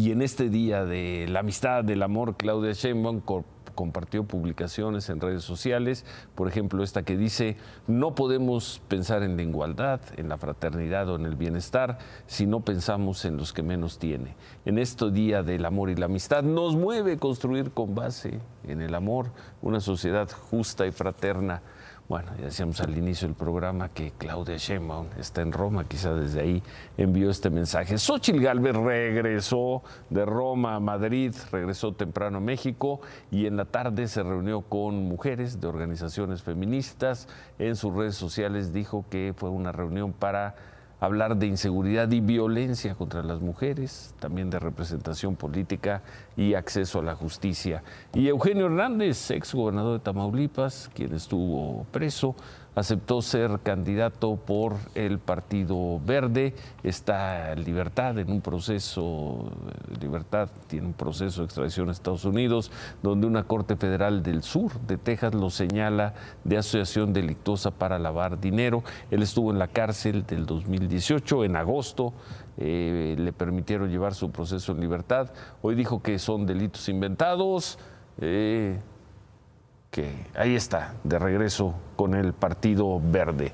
Y en este día de la amistad, del amor, Claudia Sheinbaum compartió publicaciones en redes sociales, por ejemplo esta que dice, no podemos pensar en la igualdad, en la fraternidad o en el bienestar si no pensamos en los que menos tiene. En este día del amor y la amistad nos mueve construir con base en el amor una sociedad justa y fraterna bueno, ya decíamos al inicio del programa que Claudia Sheinbaum está en Roma, quizá desde ahí envió este mensaje. Xochitl Galvez regresó de Roma a Madrid, regresó temprano a México y en la tarde se reunió con mujeres de organizaciones feministas. En sus redes sociales dijo que fue una reunión para hablar de inseguridad y violencia contra las mujeres, también de representación política y acceso a la justicia. Y Eugenio Hernández, ex gobernador de Tamaulipas, quien estuvo preso, aceptó ser candidato por el Partido Verde. Está libertad en un proceso, libertad tiene un proceso de extradición a Estados Unidos, donde una Corte Federal del Sur de Texas lo señala de asociación delictuosa para lavar dinero. Él estuvo en la cárcel del 2018, en agosto. Eh, le permitieron llevar su proceso en libertad. Hoy dijo que son delitos inventados. Eh, ahí está, de regreso con el Partido Verde.